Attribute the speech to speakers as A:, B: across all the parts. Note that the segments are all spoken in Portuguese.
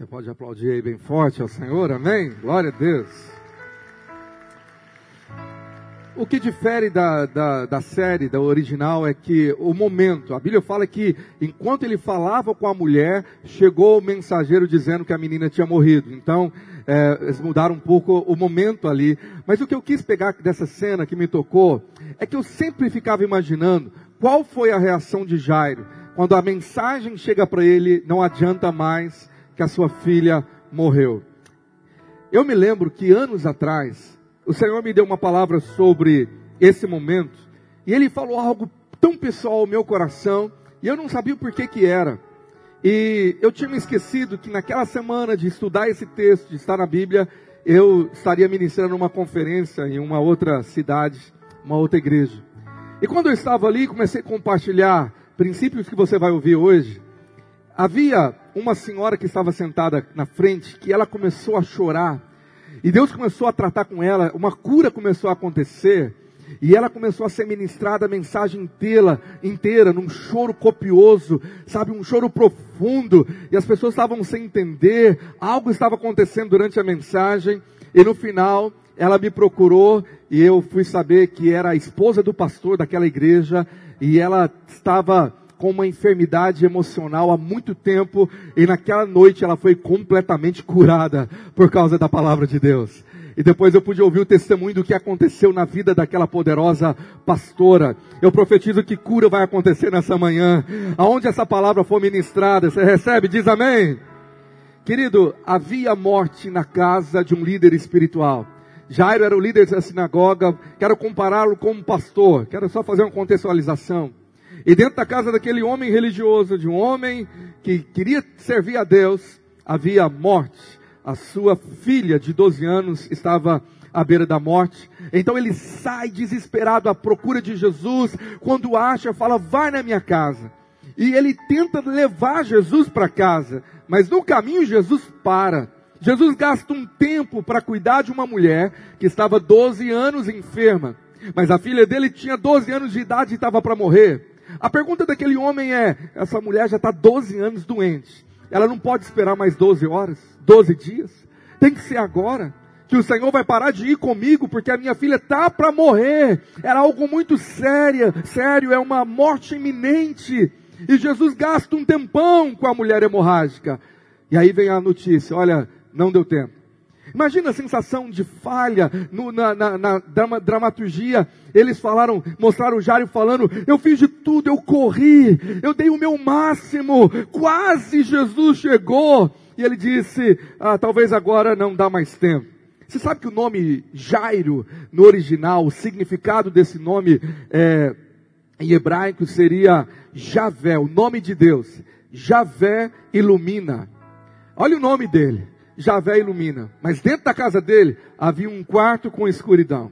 A: Você pode aplaudir aí bem forte ao Senhor, amém? Glória a Deus. O que difere da, da, da, série, da original, é que o momento, a Bíblia fala que enquanto ele falava com a mulher, chegou o mensageiro dizendo que a menina tinha morrido. Então, é, eles mudaram um pouco o momento ali. Mas o que eu quis pegar dessa cena que me tocou, é que eu sempre ficava imaginando qual foi a reação de Jairo, quando a mensagem chega para ele, não adianta mais, que a sua filha morreu. Eu me lembro que anos atrás, o Senhor me deu uma palavra sobre esse momento, e Ele falou algo tão pessoal ao meu coração, e eu não sabia o porquê que era. E eu tinha me esquecido que naquela semana de estudar esse texto, de estar na Bíblia, eu estaria ministrando uma conferência em uma outra cidade, uma outra igreja. E quando eu estava ali, comecei a compartilhar princípios que você vai ouvir hoje. Havia uma senhora que estava sentada na frente, que ela começou a chorar. E Deus começou a tratar com ela, uma cura começou a acontecer. E ela começou a ser ministrada a mensagem inteira, inteira, num choro copioso, sabe, um choro profundo. E as pessoas estavam sem entender, algo estava acontecendo durante a mensagem. E no final, ela me procurou e eu fui saber que era a esposa do pastor daquela igreja. E ela estava com uma enfermidade emocional há muito tempo e naquela noite ela foi completamente curada por causa da palavra de Deus. E depois eu pude ouvir o testemunho do que aconteceu na vida daquela poderosa pastora. Eu profetizo que cura vai acontecer nessa manhã. Aonde essa palavra for ministrada, você recebe, diz amém. Querido, havia morte na casa de um líder espiritual. Jairo era o líder da sinagoga. Quero compará-lo com um pastor. Quero só fazer uma contextualização. E dentro da casa daquele homem religioso, de um homem que queria servir a Deus, havia morte. A sua filha de 12 anos estava à beira da morte. Então ele sai desesperado à procura de Jesus. Quando acha, fala: Vai na minha casa. E ele tenta levar Jesus para casa. Mas no caminho, Jesus para. Jesus gasta um tempo para cuidar de uma mulher que estava 12 anos enferma. Mas a filha dele tinha 12 anos de idade e estava para morrer. A pergunta daquele homem é: essa mulher já está 12 anos doente. Ela não pode esperar mais 12 horas, 12 dias. Tem que ser agora. Que o Senhor vai parar de ir comigo, porque a minha filha está para morrer. Era algo muito sério, sério, é uma morte iminente. E Jesus gasta um tempão com a mulher hemorrágica. E aí vem a notícia: olha, não deu tempo. Imagina a sensação de falha no, na, na, na drama, dramaturgia. Eles falaram, mostraram o Jário falando: Eu fiz de tudo, eu corri, eu dei o meu máximo, quase Jesus chegou. E ele disse: ah, Talvez agora não dá mais tempo. Você sabe que o nome Jairo, no original, o significado desse nome é, em hebraico seria Javé, o nome de Deus. Javé ilumina. Olha o nome dele. Javé ilumina. Mas dentro da casa dele havia um quarto com escuridão.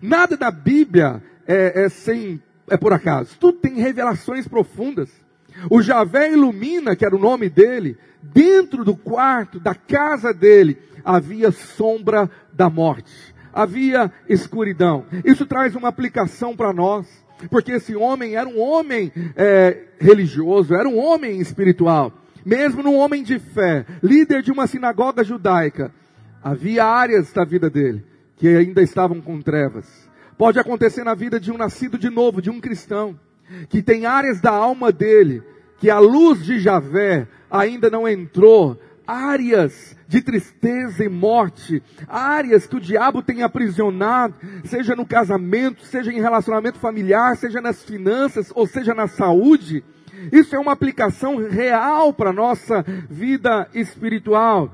A: Nada da Bíblia é, é sem é por acaso. Tudo tem revelações profundas. O Javé ilumina, que era o nome dele, dentro do quarto da casa dele havia sombra da morte. Havia escuridão. Isso traz uma aplicação para nós, porque esse homem era um homem é, religioso, era um homem espiritual mesmo num homem de fé, líder de uma sinagoga judaica, havia áreas da vida dele que ainda estavam com trevas. Pode acontecer na vida de um nascido de novo, de um cristão, que tem áreas da alma dele que a luz de Javé ainda não entrou, áreas de tristeza e morte, áreas que o diabo tem aprisionado, seja no casamento, seja em relacionamento familiar, seja nas finanças, ou seja na saúde, isso é uma aplicação real para a nossa vida espiritual.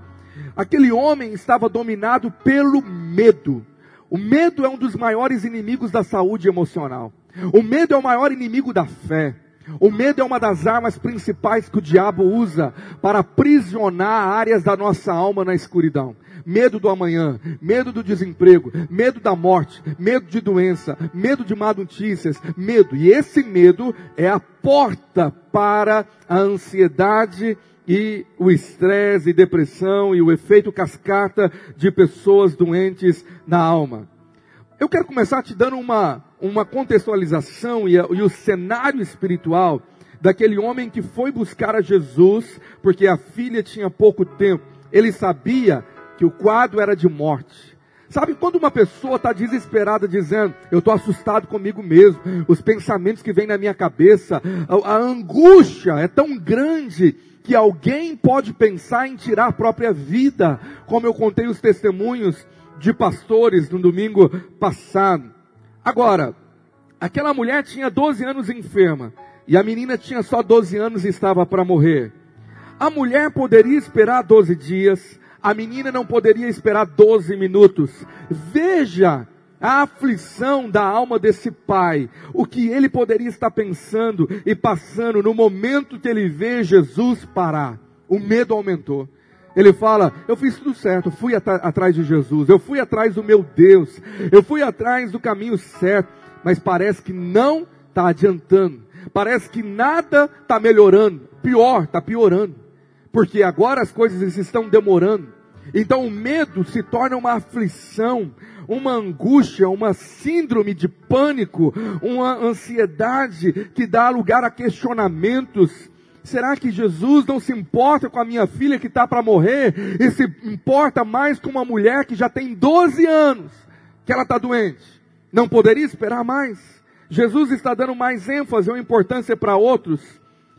A: Aquele homem estava dominado pelo medo. O medo é um dos maiores inimigos da saúde emocional. O medo é o maior inimigo da fé. O medo é uma das armas principais que o diabo usa para aprisionar áreas da nossa alma na escuridão medo do amanhã, medo do desemprego, medo da morte, medo de doença, medo de má notícias, medo. E esse medo é a porta para a ansiedade e o estresse e depressão e o efeito cascata de pessoas doentes na alma. Eu quero começar te dando uma, uma contextualização e, e o cenário espiritual daquele homem que foi buscar a Jesus, porque a filha tinha pouco tempo. Ele sabia que o quadro era de morte. Sabe quando uma pessoa está desesperada dizendo, eu estou assustado comigo mesmo, os pensamentos que vêm na minha cabeça, a, a angústia é tão grande que alguém pode pensar em tirar a própria vida, como eu contei os testemunhos de pastores no domingo passado. Agora, aquela mulher tinha 12 anos enferma, e a menina tinha só 12 anos e estava para morrer. A mulher poderia esperar 12 dias, a menina não poderia esperar 12 minutos. Veja a aflição da alma desse pai, o que ele poderia estar pensando e passando no momento que ele vê Jesus parar. O medo aumentou. Ele fala: Eu fiz tudo certo, fui at atrás de Jesus, eu fui atrás do meu Deus, eu fui atrás do caminho certo, mas parece que não está adiantando, parece que nada está melhorando, pior, está piorando, porque agora as coisas estão demorando. Então o medo se torna uma aflição, uma angústia, uma síndrome de pânico, uma ansiedade que dá lugar a questionamentos. Será que Jesus não se importa com a minha filha que está para morrer e se importa mais com uma mulher que já tem 12 anos que ela está doente? Não poderia esperar mais? Jesus está dando mais ênfase ou importância para outros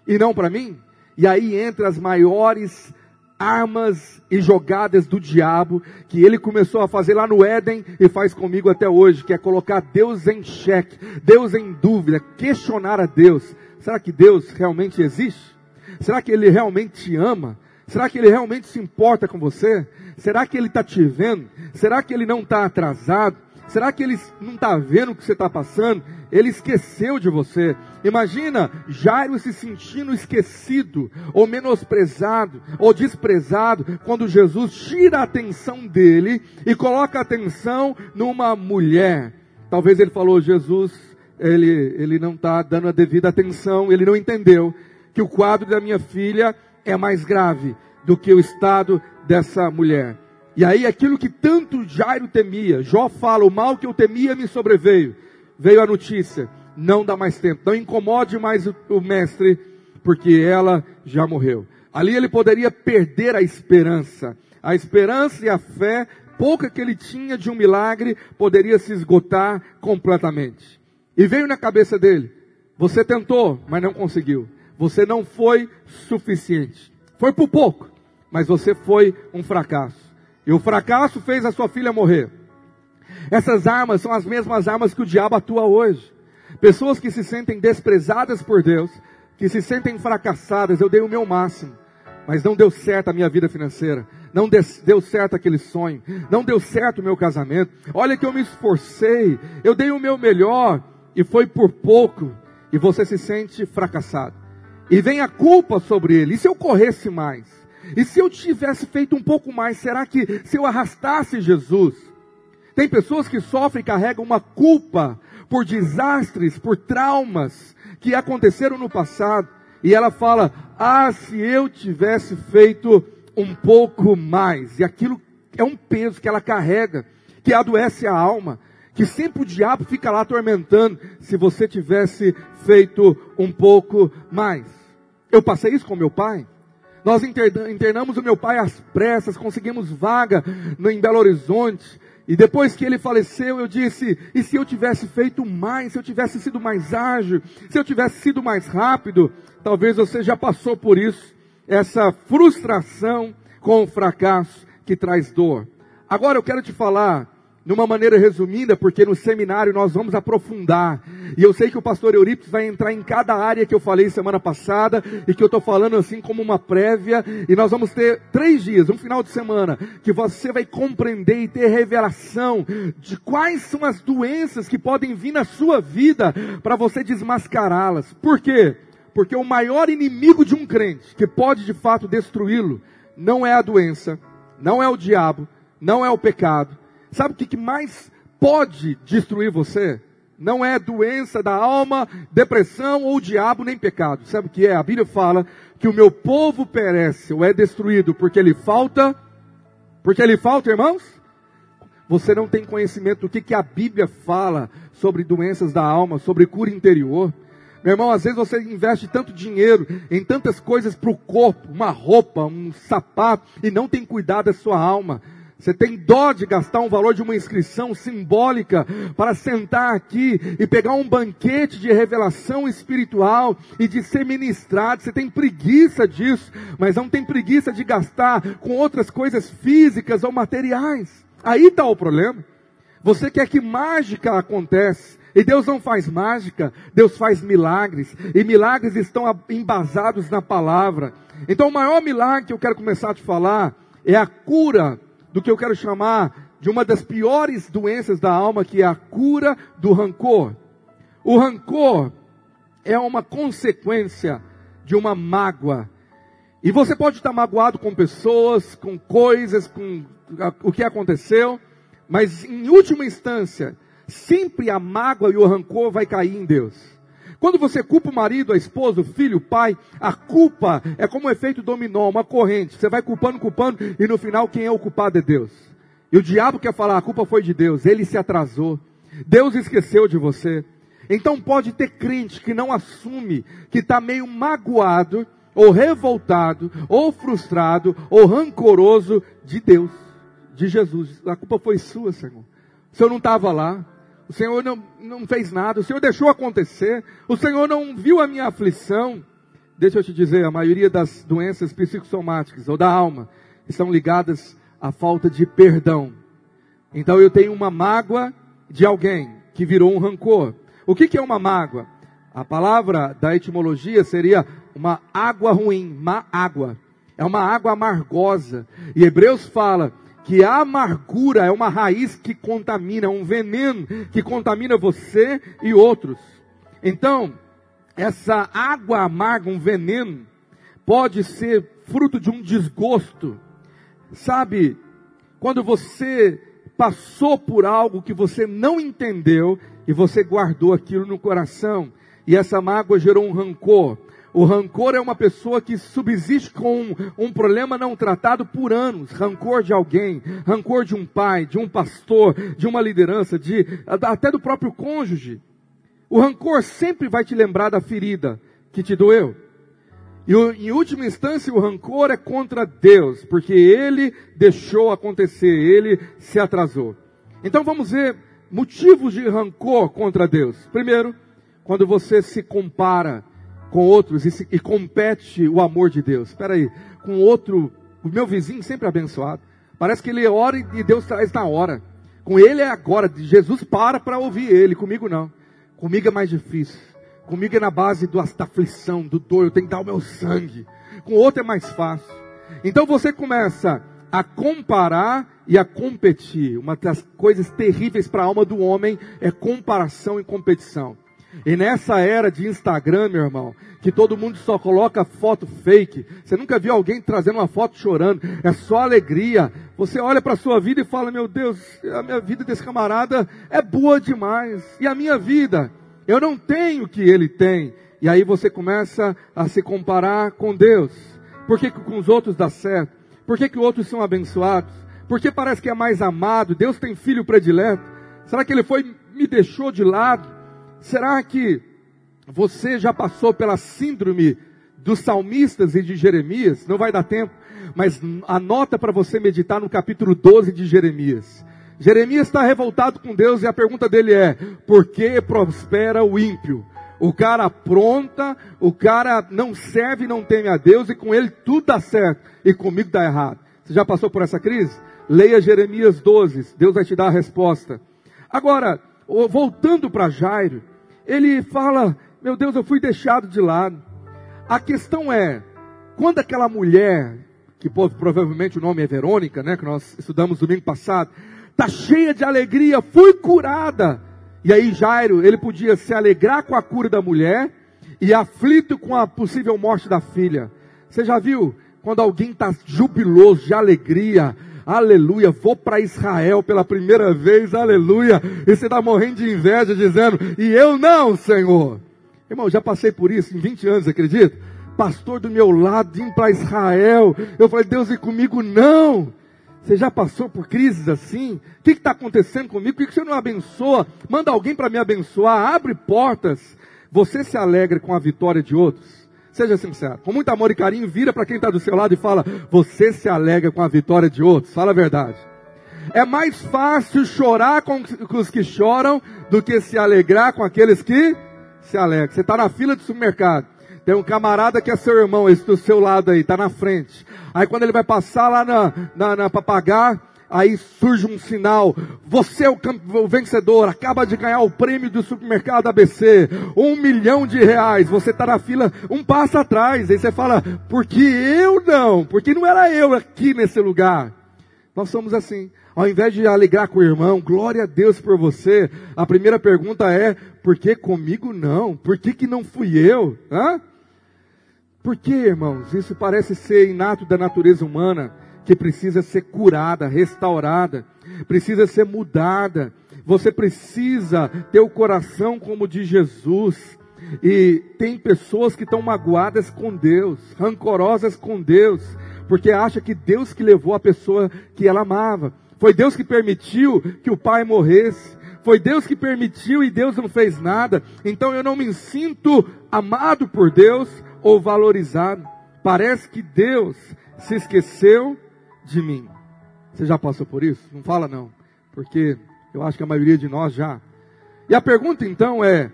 A: e não para mim? E aí entra as maiores armas e jogadas do diabo que ele começou a fazer lá no Éden e faz comigo até hoje, que é colocar Deus em xeque, Deus em dúvida, questionar a Deus. Será que Deus realmente existe? Será que ele realmente te ama? Será que ele realmente se importa com você? Será que ele está te vendo? Será que ele não está atrasado? Será que ele não está vendo o que você está passando? Ele esqueceu de você. Imagina Jairo se sentindo esquecido, ou menosprezado, ou desprezado, quando Jesus tira a atenção dele e coloca a atenção numa mulher. Talvez ele falou, Jesus, ele, ele não está dando a devida atenção, ele não entendeu que o quadro da minha filha é mais grave do que o estado dessa mulher. E aí aquilo que tanto Jairo temia, Jó fala, o mal que eu temia me sobreveio. Veio a notícia, não dá mais tempo, não incomode mais o, mestre, porque ela já morreu. Ali ele poderia perder a esperança. A esperança e a fé, pouca que ele tinha de um milagre, poderia se esgotar completamente. E veio na cabeça dele, você tentou, mas não conseguiu. Você não foi suficiente. Foi por pouco, mas você foi um fracasso. E o fracasso fez a sua filha morrer. Essas armas são as mesmas armas que o diabo atua hoje. Pessoas que se sentem desprezadas por Deus, que se sentem fracassadas, eu dei o meu máximo, mas não deu certo a minha vida financeira, não deu certo aquele sonho, não deu certo o meu casamento. Olha que eu me esforcei, eu dei o meu melhor e foi por pouco, e você se sente fracassado. E vem a culpa sobre ele. E se eu corresse mais? E se eu tivesse feito um pouco mais, será que se eu arrastasse Jesus? Tem pessoas que sofrem e carregam uma culpa por desastres, por traumas que aconteceram no passado. E ela fala: Ah, se eu tivesse feito um pouco mais. E aquilo é um peso que ela carrega, que adoece a alma, que sempre o diabo fica lá atormentando. Se você tivesse feito um pouco mais. Eu passei isso com meu pai. Nós internamos o meu pai às pressas, conseguimos vaga em Belo Horizonte. E depois que ele faleceu, eu disse: e se eu tivesse feito mais, se eu tivesse sido mais ágil, se eu tivesse sido mais rápido? Talvez você já passou por isso, essa frustração com o fracasso que traz dor. Agora eu quero te falar de uma maneira resumida, porque no seminário nós vamos aprofundar. E eu sei que o pastor Eurípides vai entrar em cada área que eu falei semana passada e que eu estou falando assim como uma prévia. E nós vamos ter três dias, um final de semana, que você vai compreender e ter revelação de quais são as doenças que podem vir na sua vida para você desmascará-las. Por quê? Porque o maior inimigo de um crente que pode de fato destruí-lo não é a doença, não é o diabo, não é o pecado Sabe o que mais pode destruir você? Não é doença da alma, depressão ou diabo, nem pecado. Sabe o que é? A Bíblia fala que o meu povo perece ou é destruído porque ele falta. Porque ele falta, irmãos? Você não tem conhecimento do que, que a Bíblia fala sobre doenças da alma, sobre cura interior. Meu irmão, às vezes você investe tanto dinheiro em tantas coisas para o corpo, uma roupa, um sapato, e não tem cuidado da sua alma. Você tem dó de gastar um valor de uma inscrição simbólica para sentar aqui e pegar um banquete de revelação espiritual e de ser ministrado. Você tem preguiça disso, mas não tem preguiça de gastar com outras coisas físicas ou materiais. Aí está o problema. Você quer que mágica aconteça. E Deus não faz mágica, Deus faz milagres. E milagres estão embasados na palavra. Então o maior milagre que eu quero começar a te falar é a cura do que eu quero chamar de uma das piores doenças da alma, que é a cura do rancor. O rancor é uma consequência de uma mágoa. E você pode estar magoado com pessoas, com coisas, com o que aconteceu, mas em última instância, sempre a mágoa e o rancor vai cair em Deus. Quando você culpa o marido, a esposa, o filho, o pai, a culpa é como um efeito dominó, uma corrente. Você vai culpando, culpando, e no final quem é o culpado é Deus. E o diabo quer falar, a culpa foi de Deus, ele se atrasou. Deus esqueceu de você. Então pode ter crente que não assume, que está meio magoado, ou revoltado, ou frustrado, ou rancoroso de Deus, de Jesus. A culpa foi sua, Senhor. O Senhor não estava lá. O Senhor não, não fez nada, o Senhor deixou acontecer, o Senhor não viu a minha aflição. Deixa eu te dizer, a maioria das doenças psicossomáticas ou da alma estão ligadas à falta de perdão. Então eu tenho uma mágoa de alguém que virou um rancor. O que, que é uma mágoa? A palavra da etimologia seria uma água ruim, má água. É uma água amargosa. E Hebreus fala que a amargura é uma raiz que contamina, é um veneno que contamina você e outros. Então, essa água amarga, um veneno, pode ser fruto de um desgosto. Sabe, quando você passou por algo que você não entendeu e você guardou aquilo no coração, e essa mágoa gerou um rancor, o rancor é uma pessoa que subsiste com um, um, problema não tratado por anos. Rancor de alguém, rancor de um pai, de um pastor, de uma liderança, de até do próprio cônjuge. O rancor sempre vai te lembrar da ferida que te doeu. E em última instância, o rancor é contra Deus, porque ele deixou acontecer, ele se atrasou. Então vamos ver motivos de rancor contra Deus. Primeiro, quando você se compara com outros e, se, e compete o amor de Deus. Espera aí, com outro, o meu vizinho sempre abençoado. Parece que ele ora e Deus traz na hora. Com ele é agora. Jesus para para ouvir ele. Comigo não. Comigo é mais difícil. Comigo é na base do, da aflição, do dor. Eu tenho que dar o meu sangue. Com outro é mais fácil. Então você começa a comparar e a competir. Uma das coisas terríveis para a alma do homem é comparação e competição. E nessa era de Instagram, meu irmão, que todo mundo só coloca foto fake, você nunca viu alguém trazendo uma foto chorando, é só alegria. Você olha para a sua vida e fala: Meu Deus, a minha vida desse camarada é boa demais. E a minha vida, eu não tenho o que ele tem. E aí você começa a se comparar com Deus. Por que, que com os outros dá certo? Por que, que outros são abençoados? Porque parece que é mais amado? Deus tem filho predileto? Será que ele foi me deixou de lado? Será que você já passou pela síndrome dos salmistas e de Jeremias? Não vai dar tempo, mas anota para você meditar no capítulo 12 de Jeremias. Jeremias está revoltado com Deus e a pergunta dele é: por que prospera o ímpio? O cara apronta, o cara não serve, não teme a Deus e com ele tudo dá certo e comigo dá errado. Você já passou por essa crise? Leia Jeremias 12, Deus vai te dar a resposta. Agora, voltando para Jairo, ele fala: Meu Deus, eu fui deixado de lado. A questão é, quando aquela mulher, que provavelmente o nome é Verônica, né, que nós estudamos domingo passado, está cheia de alegria, fui curada. E aí Jairo, ele podia se alegrar com a cura da mulher e aflito com a possível morte da filha. Você já viu quando alguém está jubiloso, de alegria, aleluia, vou para Israel pela primeira vez, aleluia, e você está morrendo de inveja, dizendo, e eu não, Senhor. Irmão, já passei por isso em 20 anos, acredita? Pastor do meu lado, indo para Israel, eu falei, Deus, e comigo não. Você já passou por crises assim? O que está acontecendo comigo? Por que você não abençoa? Manda alguém para me abençoar, abre portas. Você se alegra com a vitória de outros? Seja sincero. Com muito amor e carinho, vira para quem está do seu lado e fala: Você se alegra com a vitória de outros? Fala a verdade. É mais fácil chorar com, os que choram do que se alegrar com aqueles que se alegram. Você está na fila do supermercado. Tem um camarada que é seu irmão, esse do seu lado aí, está na frente. Aí quando ele vai passar lá na, na, na para pagar, aí surge um sinal, você é o, o, vencedor, acaba de ganhar o prêmio do supermercado ABC, um milhão de reais, você está na fila um passo atrás, aí você fala, por que eu não? Porque não era eu aqui nesse lugar. Nós somos assim. Ao invés de alegrar com o irmão, glória a Deus por você, a primeira pergunta é, por que comigo não? Por que, que não fui eu? Hã? Por que, irmãos? Isso parece ser inato da natureza humana que precisa ser curada, restaurada, precisa ser mudada. Você precisa ter o coração como de Jesus. E tem pessoas que estão magoadas com Deus, rancorosas com Deus, porque acha que Deus que levou a pessoa que ela amava. Foi Deus que permitiu que o pai morresse. Foi Deus que permitiu e Deus não fez nada. Então eu não me sinto amado por Deus ou valorizado. Parece que Deus se esqueceu de mim. Você já passou por isso? Não fala não, porque eu acho que a maioria de nós já. E a pergunta então é: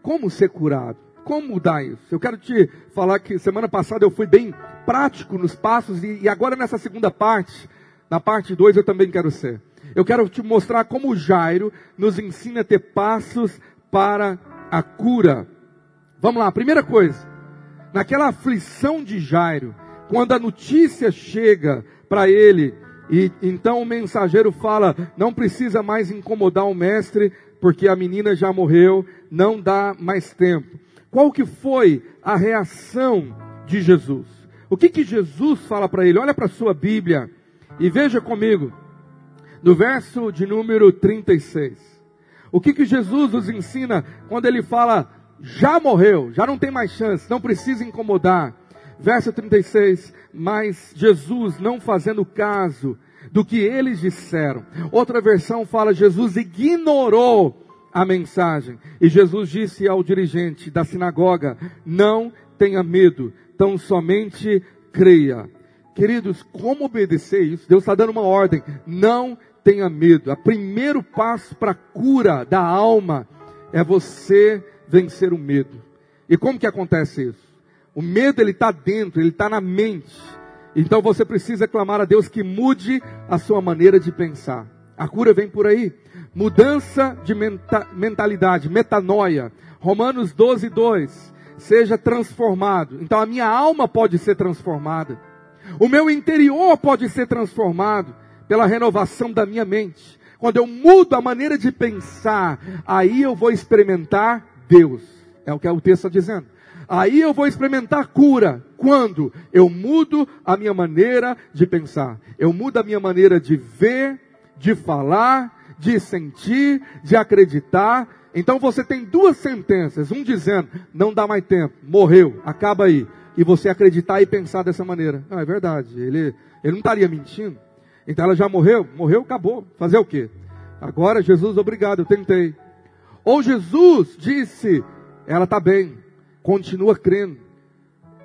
A: como ser curado? Como mudar isso? Eu quero te falar que semana passada eu fui bem prático nos passos e, e agora nessa segunda parte, na parte 2 eu também quero ser. Eu quero te mostrar como Jairo nos ensina a ter passos para a cura. Vamos lá, primeira coisa. Naquela aflição de Jairo, quando a notícia chega para ele. E então o mensageiro fala: não precisa mais incomodar o mestre, porque a menina já morreu, não dá mais tempo. Qual que foi a reação de Jesus? O que que Jesus fala para ele? Olha para a sua Bíblia e veja comigo, no verso de número 36. O que que Jesus nos ensina quando ele fala: já morreu, já não tem mais chance, não precisa incomodar. Verso 36, mas Jesus não fazendo caso do que eles disseram. Outra versão fala, Jesus ignorou a mensagem. E Jesus disse ao dirigente da sinagoga, não tenha medo, tão somente creia. Queridos, como obedecer isso? Deus está dando uma ordem, não tenha medo. O primeiro passo para a cura da alma é você vencer o medo. E como que acontece isso? O medo ele está dentro, ele está na mente. Então você precisa clamar a Deus que mude a sua maneira de pensar. A cura vem por aí. Mudança de menta mentalidade, metanoia. Romanos 12, 2. Seja transformado. Então a minha alma pode ser transformada. O meu interior pode ser transformado pela renovação da minha mente. Quando eu mudo a maneira de pensar, aí eu vou experimentar Deus. É o que o texto está dizendo. Aí eu vou experimentar cura. Quando eu mudo a minha maneira de pensar, eu mudo a minha maneira de ver, de falar, de sentir, de acreditar. Então você tem duas sentenças, um dizendo, não dá mais tempo, morreu, acaba aí. E você acreditar e pensar dessa maneira. Não, é verdade, ele, ele não estaria mentindo. Então ela já morreu, morreu, acabou. Fazer o quê? Agora, Jesus, obrigado, eu tentei. Ou Jesus disse, ela está bem, continua crendo.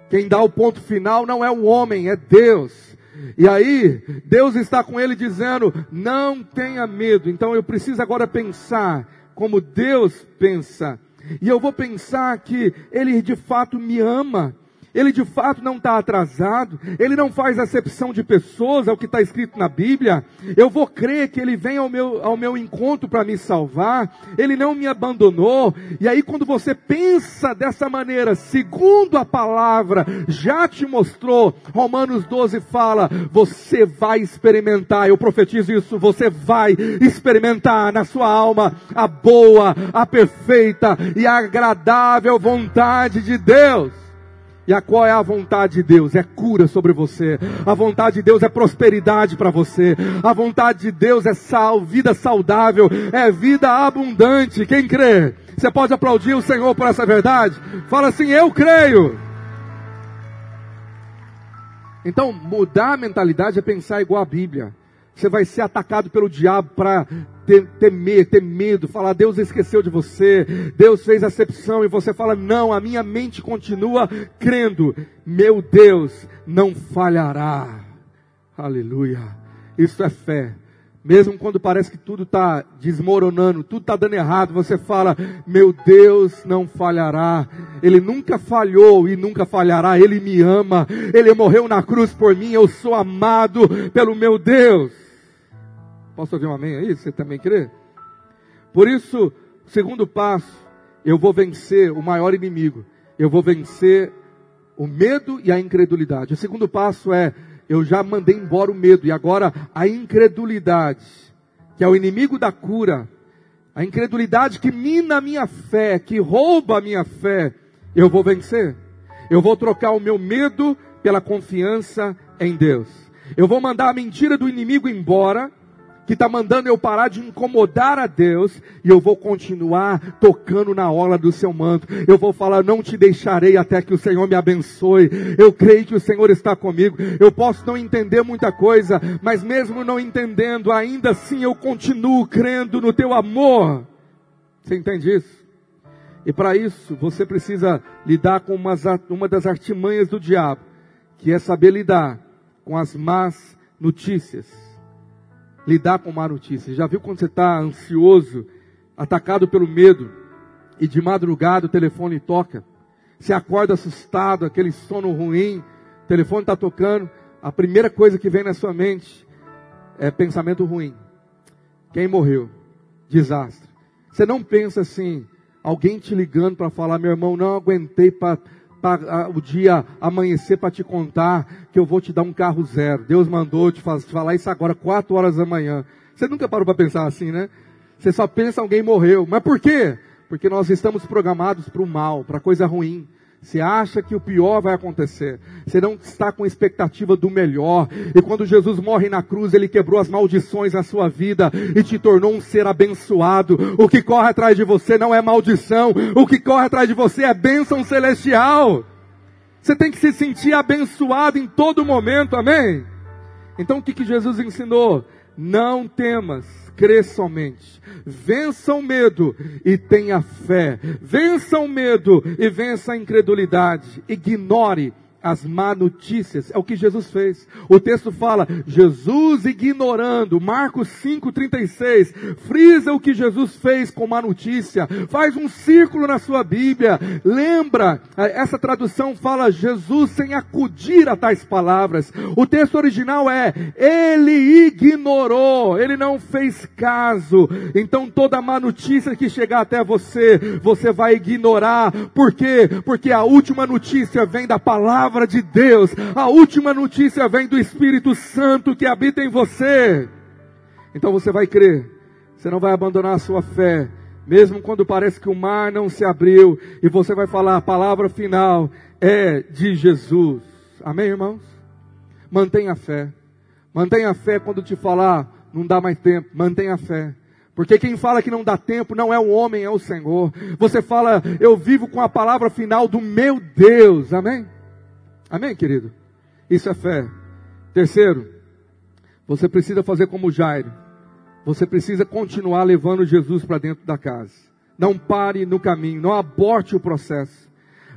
A: Quem dá o ponto final não é o homem, é Deus. E aí, Deus está com ele dizendo: não tenha medo. Então eu preciso agora pensar como Deus pensa. E eu vou pensar que Ele de fato me ama ele de fato não está atrasado, ele não faz acepção de pessoas, é o que está escrito na Bíblia. Eu vou crer que ele vem ao meu, ao meu encontro para me salvar, ele não me abandonou. E aí, quando você pensa dessa maneira, segundo a palavra já te mostrou, Romanos 12 fala: você vai experimentar, eu profetizo isso, você vai experimentar na sua alma a boa, a perfeita e agradável vontade de Deus. E a qual é a vontade de Deus? É cura sobre você. A vontade de Deus é prosperidade para você. A vontade de Deus é sal, vida saudável, é vida abundante. Quem crê? Você pode aplaudir o Senhor por essa verdade? Fala assim: Eu creio. Então, mudar a mentalidade é pensar igual a Bíblia. Você vai ser atacado pelo diabo para temer, ter medo, falar Deus esqueceu de você, Deus fez acepção e você fala não, a minha mente continua crendo, meu Deus não falhará. Aleluia. Isso é fé. Mesmo quando parece que tudo está desmoronando, tudo está dando errado, você fala: Meu Deus não falhará. Ele nunca falhou e nunca falhará. Ele me ama. Ele morreu na cruz por mim. Eu sou amado pelo meu Deus. Posso ouvir um amém aí? Você também crê? Por isso, segundo passo, eu vou vencer o maior inimigo. Eu vou vencer o medo e a incredulidade. O segundo passo é eu já mandei embora o medo e agora a incredulidade, que é o inimigo da cura, a incredulidade que mina a minha fé, que rouba a minha fé, eu vou vencer. Eu vou trocar o meu medo pela confiança em Deus. Eu vou mandar a mentira do inimigo embora que está mandando eu parar de incomodar a Deus, e eu vou continuar tocando na orla do seu manto. Eu vou falar, não te deixarei até que o Senhor me abençoe. Eu creio que o Senhor está comigo. Eu posso não entender muita coisa, mas mesmo não entendendo, ainda assim eu continuo crendo no teu amor. Você entende isso? E para isso, você precisa lidar com umas, uma das artimanhas do diabo, que é saber lidar com as más notícias lidar com má notícia. Já viu quando você está ansioso, atacado pelo medo, e de madrugada o telefone toca? Você acorda assustado, aquele sono ruim, o telefone está tocando, a primeira coisa que vem na sua mente é pensamento ruim. Quem morreu? Desastre. Você não pensa assim, alguém te ligando para falar, meu irmão, não aguentei para o dia amanhecer para te contar que eu vou te dar um carro zero. Deus mandou te falar isso agora, quatro horas da manhã. Você nunca parou para pensar assim, né? Você só pensa alguém morreu. Mas por quê? Porque nós estamos programados para o mal, para coisa ruim. Você acha que o pior vai acontecer. Você não está com expectativa do melhor. E quando Jesus morre na cruz, ele quebrou as maldições na sua vida e te tornou um ser abençoado. O que corre atrás de você não é maldição. O que corre atrás de você é bênção celestial. Você tem que se sentir abençoado em todo momento, amém? Então o que, que Jesus ensinou? Não temas crê somente. Vença o medo e tenha fé. Vença o medo e vença a incredulidade. Ignore as má notícias. É o que Jesus fez. O texto fala, Jesus ignorando, Marcos 5,36, frisa o que Jesus fez com má notícia, faz um círculo na sua Bíblia, lembra, essa tradução fala Jesus sem acudir a tais palavras. O texto original é, ele ignorou, ele não fez caso. Então toda má notícia que chegar até você, você vai ignorar. Por quê? Porque a última notícia vem da palavra palavra de Deus. A última notícia vem do Espírito Santo que habita em você. Então você vai crer. Você não vai abandonar a sua fé. Mesmo quando parece que o mar não se abriu. E você vai falar, a palavra final é de Jesus. Amém, irmãos? Mantenha a fé. Mantenha a fé quando te falar, não dá mais tempo. Mantenha a fé. Porque quem fala que não dá tempo não é o homem, é o Senhor. Você fala, eu vivo com a palavra final do meu Deus. Amém? Amém, querido? Isso é fé. Terceiro, você precisa fazer como Jairo. Você precisa continuar levando Jesus para dentro da casa. Não pare no caminho, não aborte o processo.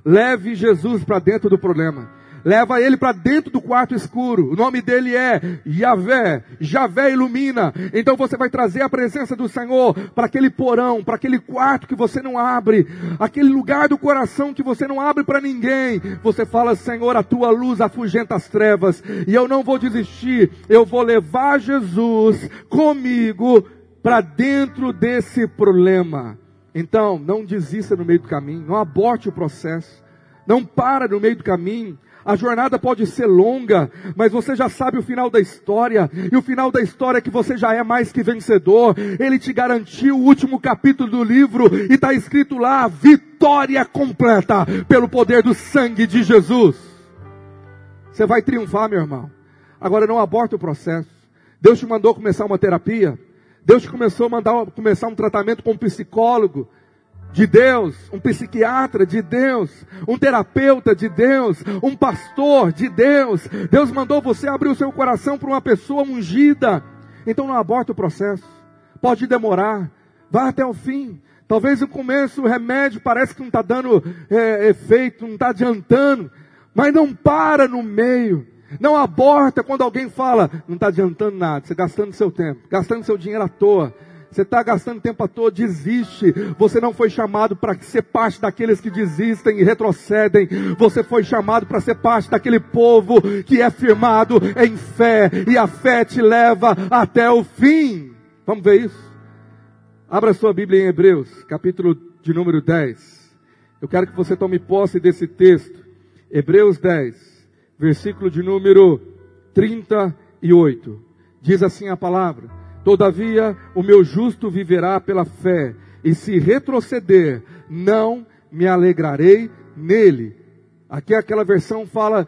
A: Leve Jesus para dentro do problema leva ele para dentro do quarto escuro. O nome dele é Yahvé. Javé ilumina. Então você vai trazer a presença do Senhor para aquele porão, para aquele quarto que você não abre, aquele lugar do coração que você não abre para ninguém. Você fala, Senhor, a tua luz afugenta as trevas e eu não vou desistir. Eu vou levar Jesus comigo para dentro desse problema. Então, não desista no meio do caminho, não aborte o processo, não para no meio do caminho. A jornada pode ser longa, mas você já sabe o final da história, e o final da história é que você já é mais que vencedor. Ele te garantiu o último capítulo do livro, e está escrito lá: vitória completa pelo poder do sangue de Jesus. Você vai triunfar, meu irmão. Agora não aborta o processo. Deus te mandou começar uma terapia. Deus te começou a mandar começar um tratamento com um psicólogo de Deus, um psiquiatra de Deus, um terapeuta de Deus, um pastor de Deus. Deus mandou você abrir o seu coração para uma pessoa ungida. Então não aborta o processo. Pode demorar. Vá até o fim. Talvez no começo o remédio parece que não está dando é, efeito, não está adiantando. Mas não para no meio. Não aborta quando alguém fala, não está adiantando nada, você gastando seu tempo, gastando seu dinheiro à toa. Você está gastando tempo à toa, desiste. Você não foi chamado para ser parte daqueles que desistem e retrocedem. Você foi chamado para ser parte daquele povo que é firmado em fé. E a fé te leva até o fim. Vamos ver isso? Abra sua Bíblia em Hebreus, capítulo de número 10. Eu quero que você tome posse desse texto. Hebreus 10, versículo de número 38. Diz assim a palavra: Todavia, o meu justo viverá pela fé, e se retroceder, não me alegrarei nele. Aqui aquela versão fala: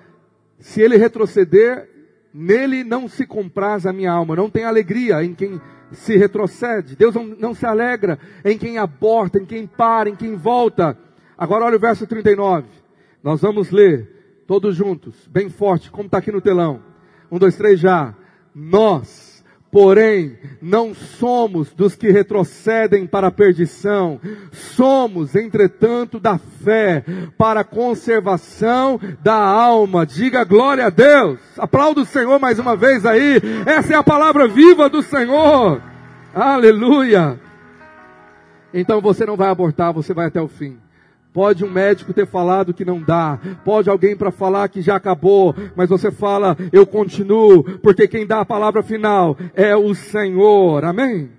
A: se ele retroceder, nele não se compraz a minha alma, não tem alegria em quem se retrocede. Deus não, não se alegra em quem aborta, em quem para, em quem volta. Agora olha o verso 39. Nós vamos ler todos juntos, bem forte, como está aqui no telão. Um, dois, três, já. Nós Porém, não somos dos que retrocedem para a perdição, somos, entretanto, da fé para a conservação da alma. Diga glória a Deus. Aplauda o Senhor mais uma vez aí. Essa é a palavra viva do Senhor. Aleluia. Então você não vai abortar, você vai até o fim. Pode um médico ter falado que não dá, pode alguém para falar que já acabou, mas você fala, eu continuo, porque quem dá a palavra final é o Senhor, amém?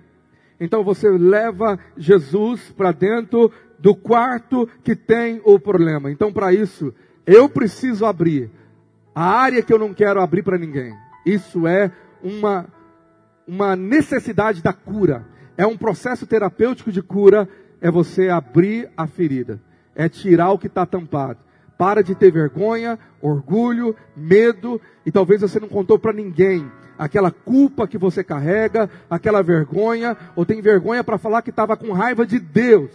A: Então você leva Jesus para dentro do quarto que tem o problema. Então, para isso, eu preciso abrir a área que eu não quero abrir para ninguém. Isso é uma, uma necessidade da cura, é um processo terapêutico de cura, é você abrir a ferida é tirar o que está tampado. Para de ter vergonha, orgulho, medo, e talvez você não contou para ninguém aquela culpa que você carrega, aquela vergonha, ou tem vergonha para falar que estava com raiva de Deus.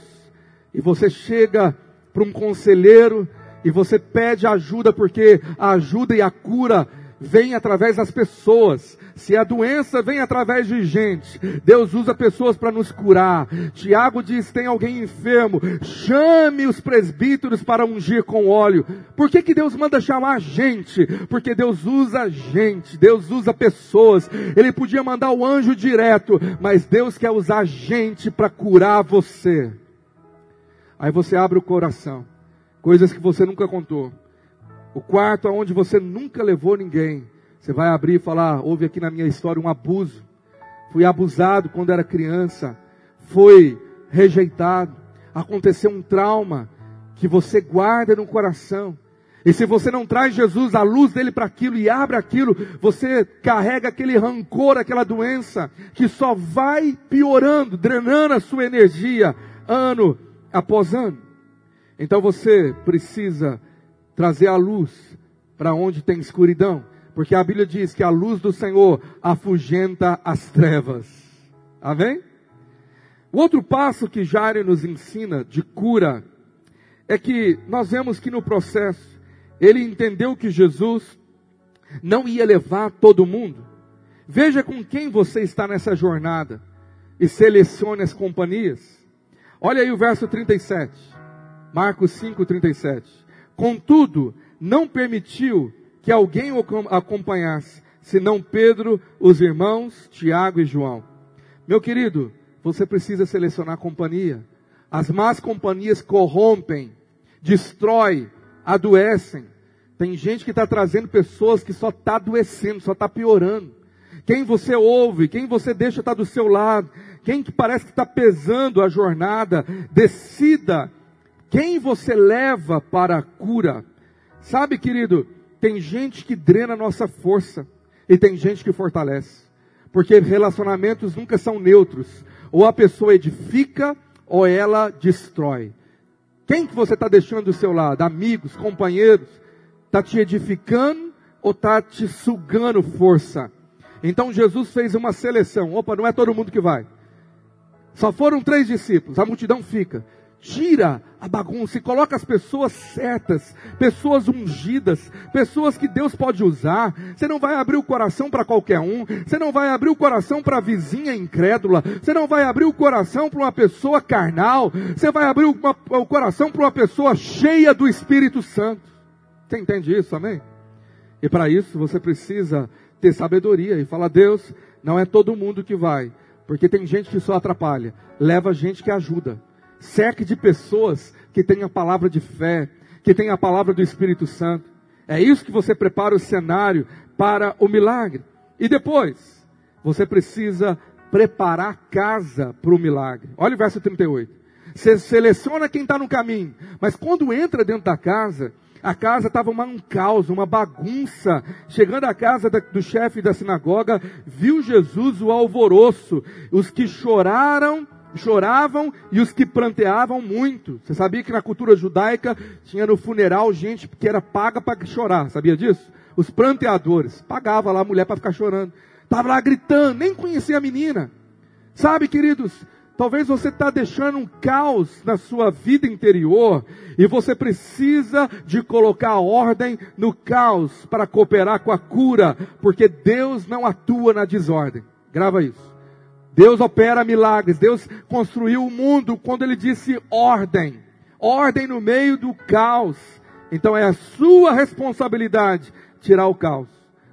A: E você chega para um conselheiro e você pede ajuda, porque a ajuda e a cura vem através das pessoas. Se a doença vem através de gente, Deus usa pessoas para nos curar. Tiago diz: tem alguém enfermo, chame os presbíteros para ungir com óleo. Por que, que Deus manda chamar gente? Porque Deus usa gente, Deus usa pessoas. Ele podia mandar o anjo direto, mas Deus quer usar gente para curar você. Aí você abre o coração, coisas que você nunca contou. O quarto aonde você nunca levou ninguém. Você vai abrir e falar: houve aqui na minha história um abuso. Fui abusado quando era criança. Foi rejeitado. Aconteceu um trauma que você guarda no coração. E se você não traz Jesus, a luz dele para aquilo e abre aquilo, você carrega aquele rancor, aquela doença, que só vai piorando, drenando a sua energia, ano após ano. Então você precisa trazer a luz para onde tem escuridão. Porque a Bíblia diz que a luz do Senhor afugenta as trevas. Amém? O outro passo que Jairo nos ensina de cura é que nós vemos que no processo ele entendeu que Jesus não ia levar todo mundo. Veja com quem você está nessa jornada e selecione as companhias. Olha aí o verso 37. Marcos 5, 37. Contudo, não permitiu que alguém o acompanhasse, senão Pedro, os irmãos, Tiago e João. Meu querido, você precisa selecionar companhia. As más companhias corrompem, destrói, adoecem. Tem gente que está trazendo pessoas que só está adoecendo, só está piorando. Quem você ouve, quem você deixa estar tá do seu lado, quem que parece que está pesando a jornada, decida quem você leva para a cura? Sabe, querido, tem gente que drena a nossa força e tem gente que fortalece. Porque relacionamentos nunca são neutros. Ou a pessoa edifica ou ela destrói. Quem que você está deixando do seu lado? Amigos, companheiros? Está te edificando ou está te sugando força? Então Jesus fez uma seleção. Opa, não é todo mundo que vai. Só foram três discípulos, a multidão fica. Tira a bagunça e coloca as pessoas certas, pessoas ungidas, pessoas que Deus pode usar. Você não vai abrir o coração para qualquer um, você não vai abrir o coração para a vizinha incrédula, você não vai abrir o coração para uma pessoa carnal, você vai abrir uma, o coração para uma pessoa cheia do Espírito Santo. Você entende isso, amém? E para isso você precisa ter sabedoria e falar: Deus, não é todo mundo que vai, porque tem gente que só atrapalha, leva gente que ajuda. Cerque de pessoas que têm a palavra de fé, que têm a palavra do Espírito Santo. É isso que você prepara o cenário para o milagre. E depois, você precisa preparar a casa para o milagre. Olha o verso 38. Você seleciona quem está no caminho, mas quando entra dentro da casa, a casa estava um caos, uma bagunça. Chegando à casa do chefe da sinagoga, viu Jesus o alvoroço. Os que choraram choravam e os que pranteavam muito. Você sabia que na cultura judaica tinha no funeral gente que era paga para chorar, sabia disso? Os pranteadores, pagava lá a mulher para ficar chorando. Estava lá gritando, nem conhecia a menina. Sabe, queridos, talvez você está deixando um caos na sua vida interior e você precisa de colocar ordem no caos para cooperar com a cura, porque Deus não atua na desordem. Grava isso. Deus opera milagres. Deus construiu o mundo quando ele disse ordem. Ordem no meio do caos. Então é a sua responsabilidade tirar o caos.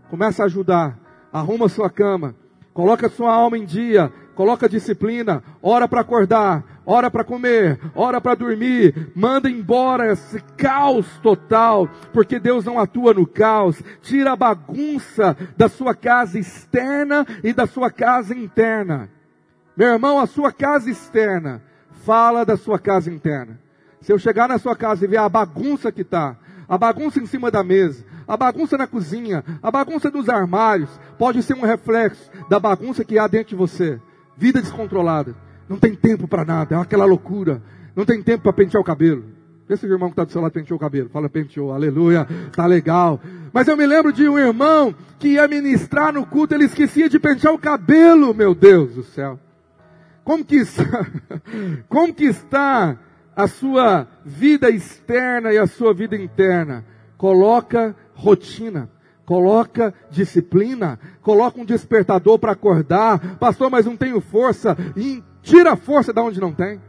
A: Começa a ajudar. Arruma sua cama. Coloca sua alma em dia. Coloca disciplina. Ora para acordar hora para comer, hora para dormir, manda embora esse caos total, porque Deus não atua no caos, tira a bagunça da sua casa externa e da sua casa interna. Meu irmão, a sua casa externa fala da sua casa interna. Se eu chegar na sua casa e ver a bagunça que está, a bagunça em cima da mesa, a bagunça na cozinha, a bagunça nos armários, pode ser um reflexo da bagunça que há dentro de você. Vida descontrolada. Não tem tempo para nada, é aquela loucura. Não tem tempo para pentear o cabelo. Vê se o irmão que está do seu lado penteou o cabelo. Fala, penteou, aleluia, tá legal. Mas eu me lembro de um irmão que ia ministrar no culto, ele esquecia de pentear o cabelo, meu Deus do céu. Como que está, como que está a sua vida externa e a sua vida interna? Coloca rotina, coloca disciplina, coloca um despertador para acordar. Pastor, mas não tenho força. E tira a força da onde não tem.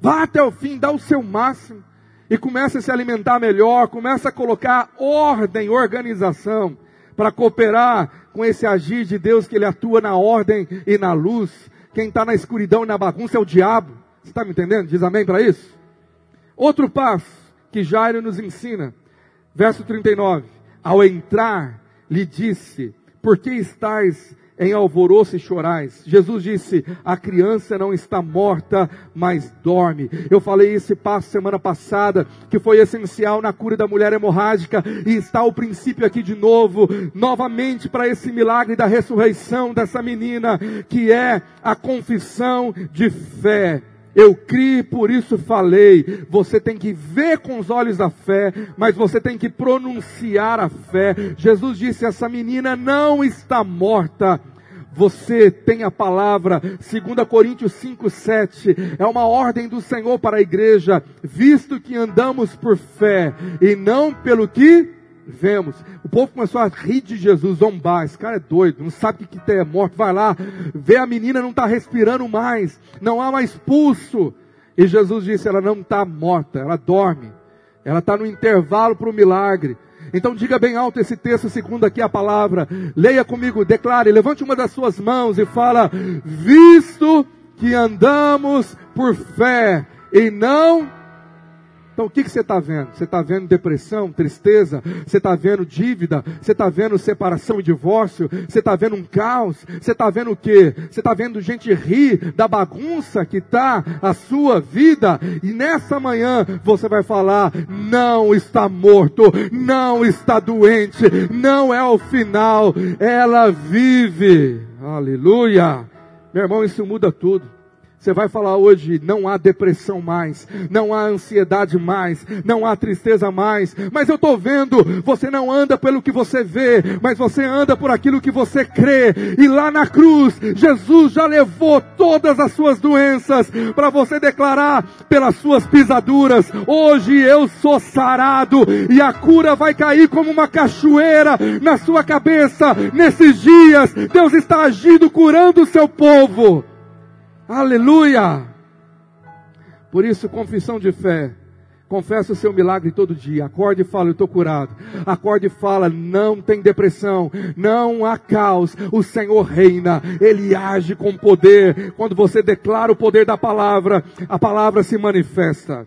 A: Vá até o fim, dá o seu máximo e começa a se alimentar melhor, começa a colocar ordem, organização para cooperar com esse agir de Deus que ele atua na ordem e na luz. Quem está na escuridão e na bagunça é o diabo. Você está me entendendo? Diz amém para isso? Outro passo que Jairo nos ensina. Verso 39. Ao entrar, lhe disse: Por que estáis em alvoroço e chorais. Jesus disse: A criança não está morta, mas dorme. Eu falei esse passo semana passada, que foi essencial na cura da mulher hemorrágica, e está o princípio aqui de novo, novamente para esse milagre da ressurreição dessa menina, que é a confissão de fé. Eu criei, por isso falei. Você tem que ver com os olhos da fé, mas você tem que pronunciar a fé. Jesus disse: essa menina não está morta, você tem a palavra, 2 Coríntios 5, 7, é uma ordem do Senhor para a igreja, visto que andamos por fé e não pelo que vemos. O povo começou a rir de Jesus, zombar, esse cara é doido, não sabe o que, é morto, vai lá, vê a menina não está respirando mais, não há mais pulso. E Jesus disse, ela não está morta, ela dorme, ela está no intervalo para o milagre. Então diga bem alto esse texto, segundo aqui a palavra. Leia comigo, declare, levante uma das suas mãos e fala: Visto que andamos por fé e não então o que, que você está vendo? Você está vendo depressão, tristeza, você está vendo dívida, você está vendo separação e divórcio, você está vendo um caos, você está vendo o quê? Você está vendo gente rir da bagunça que está a sua vida, e nessa manhã você vai falar: não está morto, não está doente, não é o final, ela vive. Aleluia! Meu irmão, isso muda tudo. Você vai falar hoje, não há depressão mais, não há ansiedade mais, não há tristeza mais, mas eu estou vendo, você não anda pelo que você vê, mas você anda por aquilo que você crê, e lá na cruz, Jesus já levou todas as suas doenças, para você declarar pelas suas pisaduras, hoje eu sou sarado, e a cura vai cair como uma cachoeira na sua cabeça, nesses dias, Deus está agindo, curando o seu povo. Aleluia! Por isso, confissão de fé. Confessa o seu milagre todo dia. Acorde e fala, eu estou curado. Acorde e fala, não tem depressão, não há caos. O Senhor reina, Ele age com poder. Quando você declara o poder da palavra, a palavra se manifesta.